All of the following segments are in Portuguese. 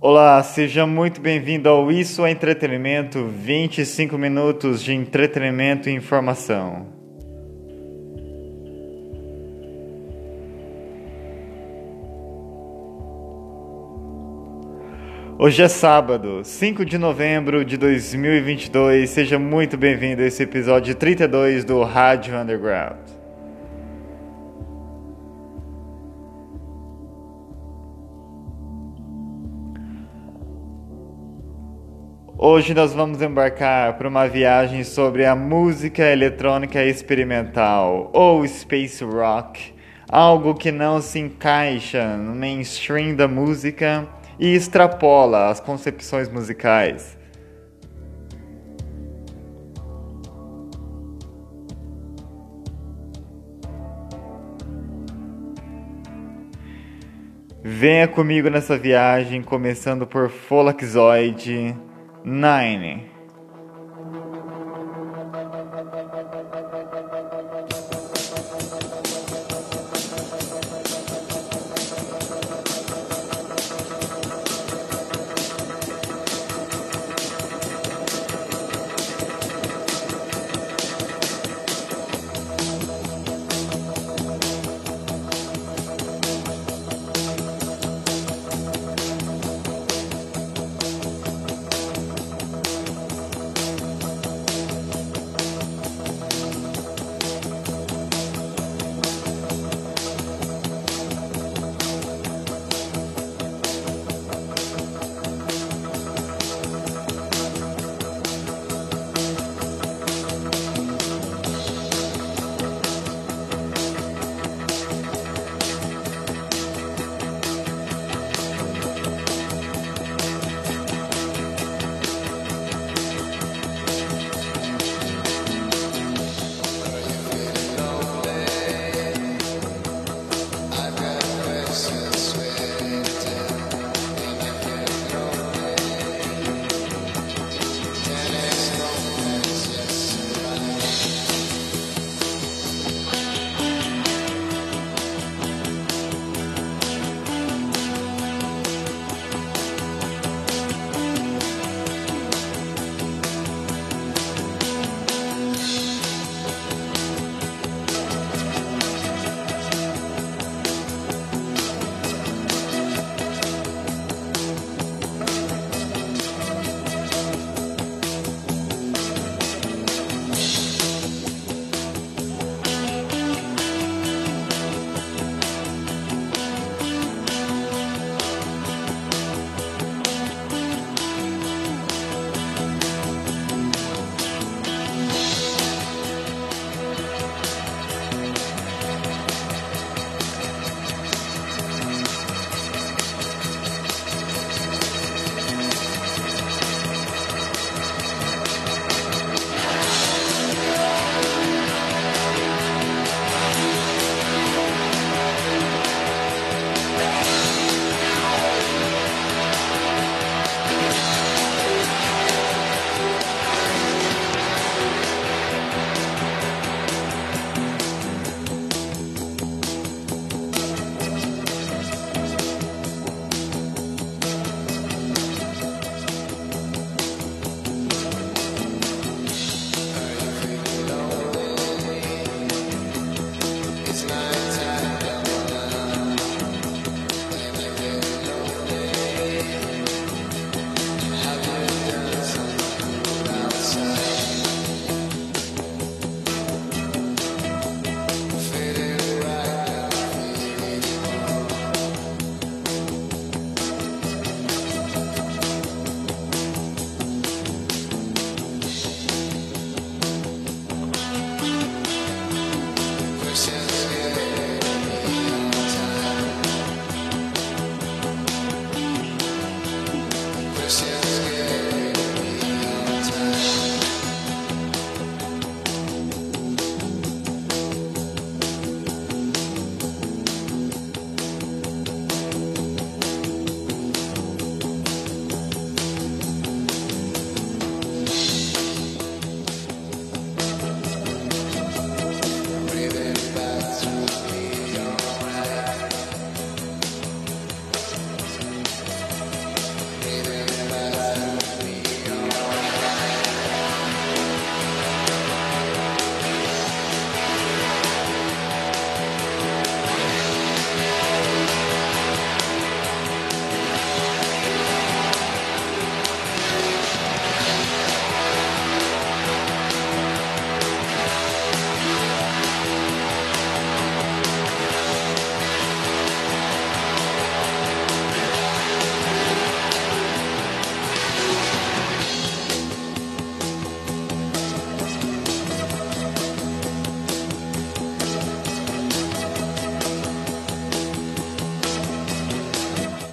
Olá, seja muito bem-vindo ao Isso é Entretenimento 25 minutos de entretenimento e informação. Hoje é sábado, 5 de novembro de 2022. Seja muito bem-vindo a esse episódio 32 do Rádio Underground. Hoje nós vamos embarcar para uma viagem sobre a música eletrônica experimental ou space rock, algo que não se encaixa no mainstream da música e extrapola as concepções musicais. Venha comigo nessa viagem, começando por Folaxoid ninety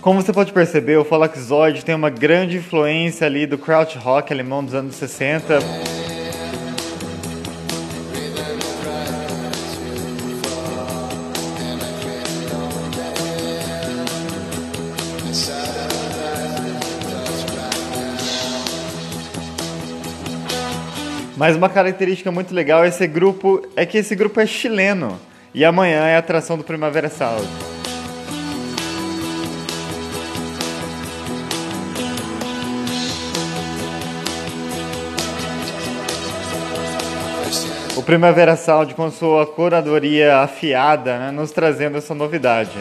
Como você pode perceber, o Folaxoid tem uma grande influência ali do krautrock alemão dos anos 60. Mas uma característica muito legal esse grupo é que esse grupo é chileno e amanhã é a atração do Primavera Sound. O Primavera Sound com sua curadoria afiada, né, nos trazendo essa novidade.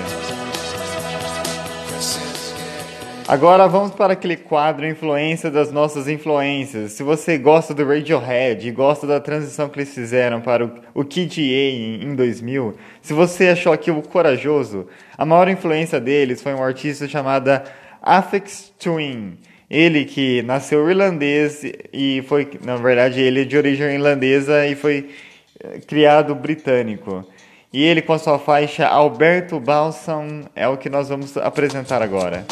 Agora vamos para aquele quadro Influência das nossas influências. Se você gosta do Radiohead e gosta da transição que eles fizeram para o, KDA em 2000, se você achou aquilo corajoso, a maior influência deles foi um artista chamado Afex Twin. Ele que nasceu irlandês e foi, na verdade, ele é de origem irlandesa e foi eh, criado britânico. E ele com a sua faixa Alberto Balsam é o que nós vamos apresentar agora.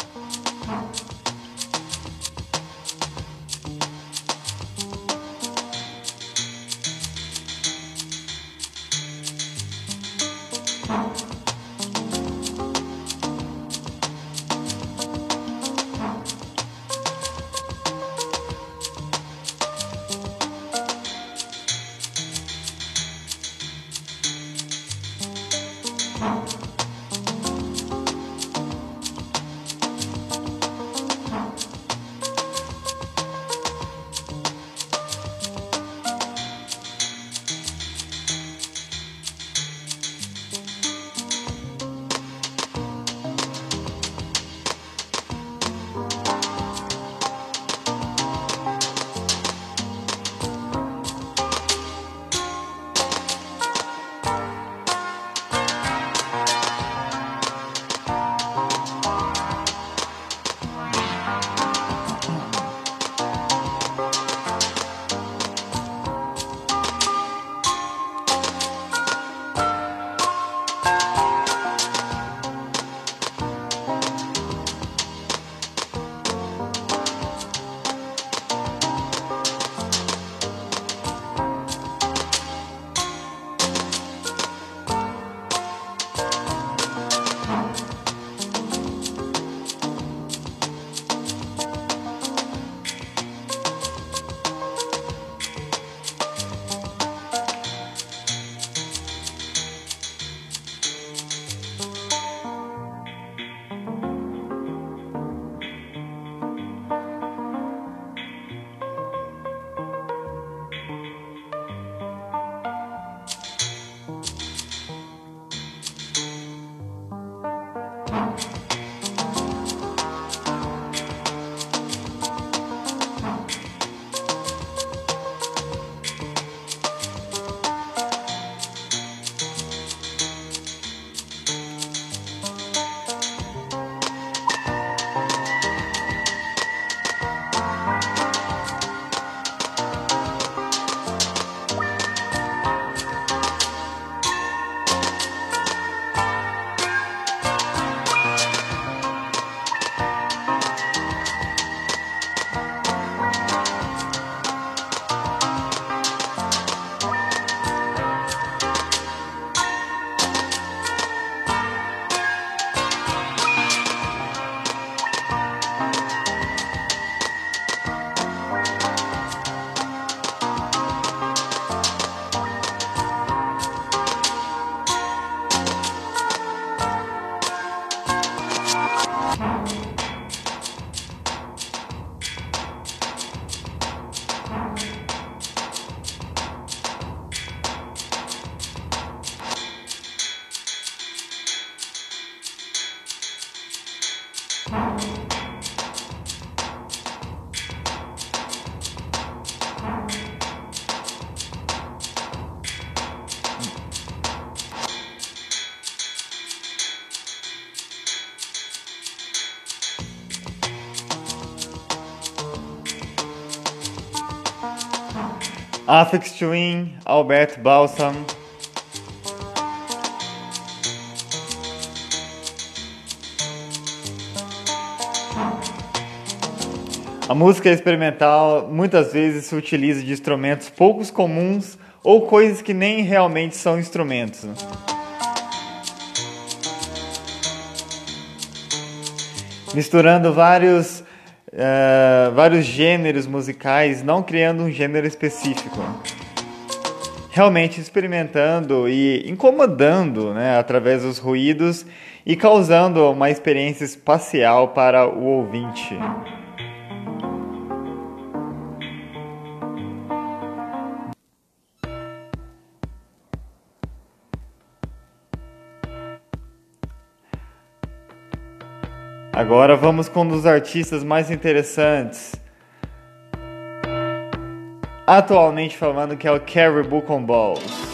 Afex Twin, Albert Balsam. A música experimental muitas vezes se utiliza de instrumentos poucos comuns ou coisas que nem realmente são instrumentos. Misturando vários uh, vários gêneros musicais, não criando um gênero específico. Realmente experimentando e incomodando né, através dos ruídos e causando uma experiência espacial para o ouvinte. Agora vamos com um dos artistas mais interessantes. Atualmente falando que é o Caribou com Balls.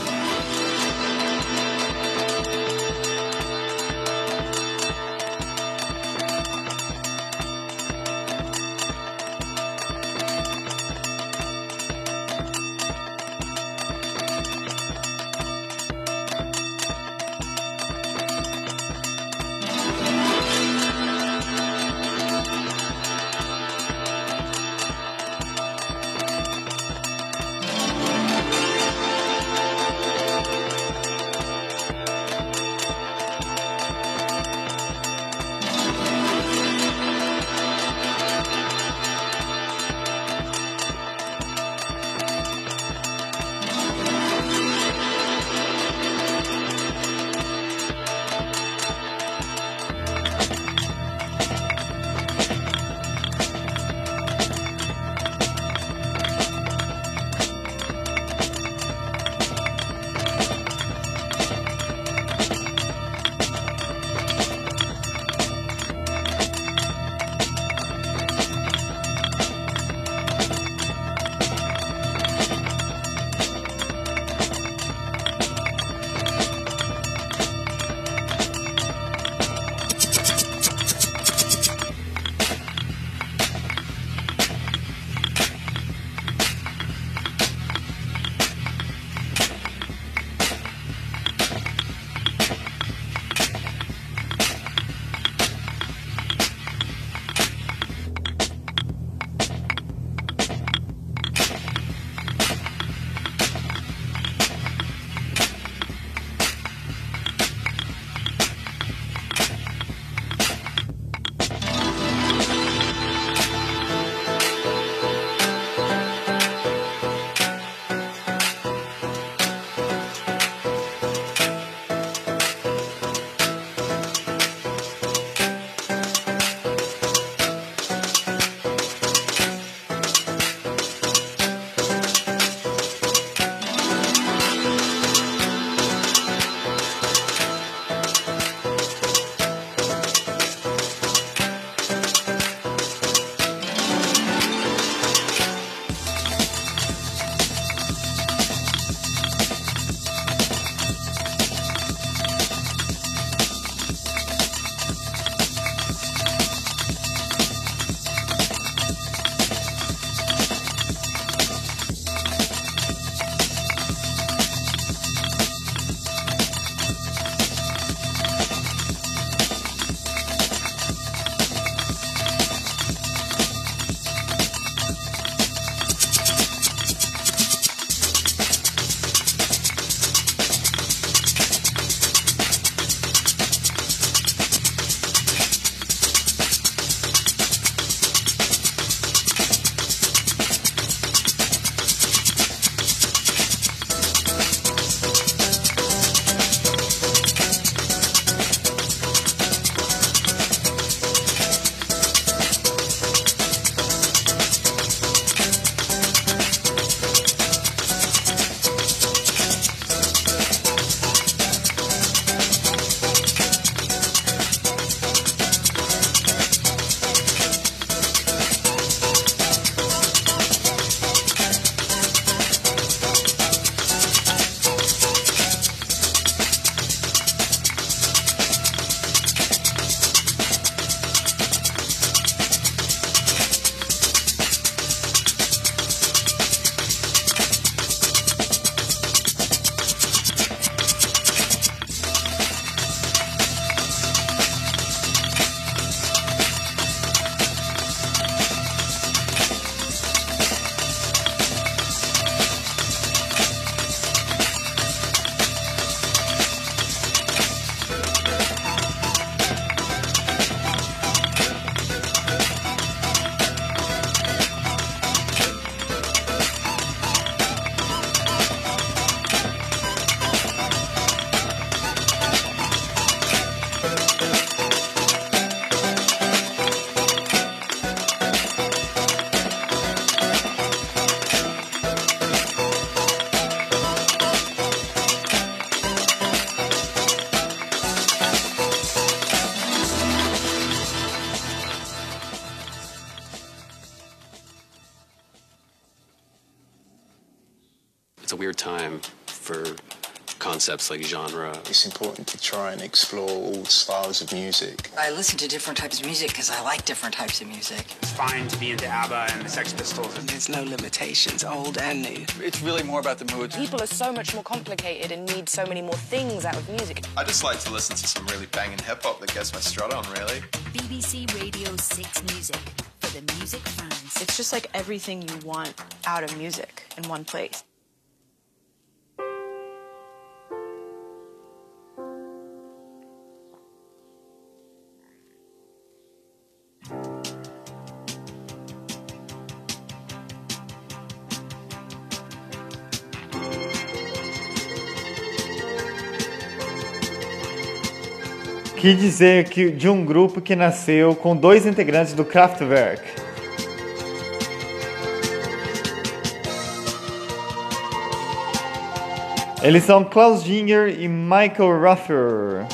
Concepts like genre. It's important to try and explore all styles of music. I listen to different types of music because I like different types of music. It's fine to be into ABBA and the Sex Pistols. And There's no limitations, old and new. It's really more about the mood. People are so much more complicated and need so many more things out of music. I just like to listen to some really banging hip hop that gets my strut on, really. BBC Radio 6 Music for the music fans. It's just like everything you want out of music in one place. Que dizer que de um grupo que nasceu com dois integrantes do Kraftwerk. Eles são Klaus Ginger e Michael Ruffer.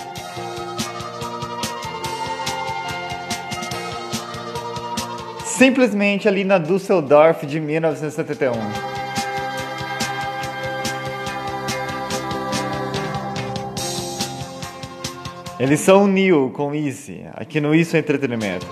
Simplesmente ali na Düsseldorf de 1971. Eles são Neil com Easy, aqui no Isso Entretenimento.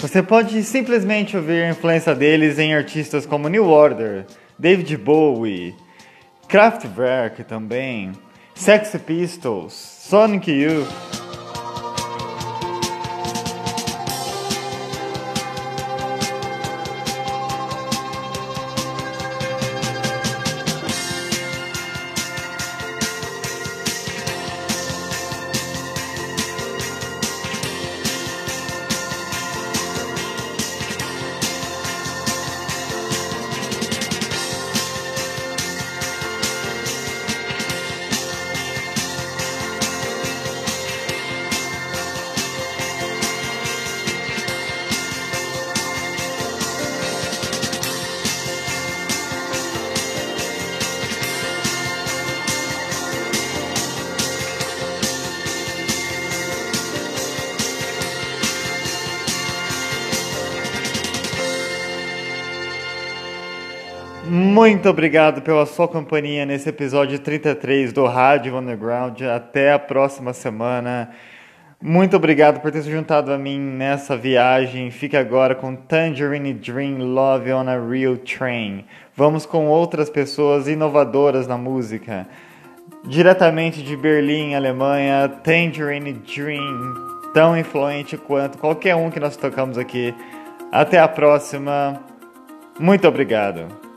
Você pode simplesmente ouvir a influência deles em artistas como New Order, David Bowie, Kraftwerk também, Sex Pistols, Sonic Youth. Muito obrigado pela sua companhia nesse episódio 33 do Rádio Underground. Até a próxima semana. Muito obrigado por ter se juntado a mim nessa viagem. Fique agora com Tangerine Dream Love on a Real Train. Vamos com outras pessoas inovadoras na música. Diretamente de Berlim, Alemanha, Tangerine Dream, tão influente quanto qualquer um que nós tocamos aqui. Até a próxima. Muito obrigado.